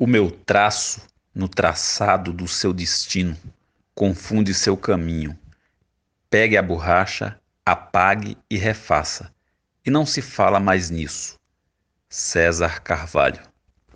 O meu traço no traçado do seu destino confunde seu caminho. Pegue a borracha, apague e refaça, e não se fala mais nisso. César Carvalho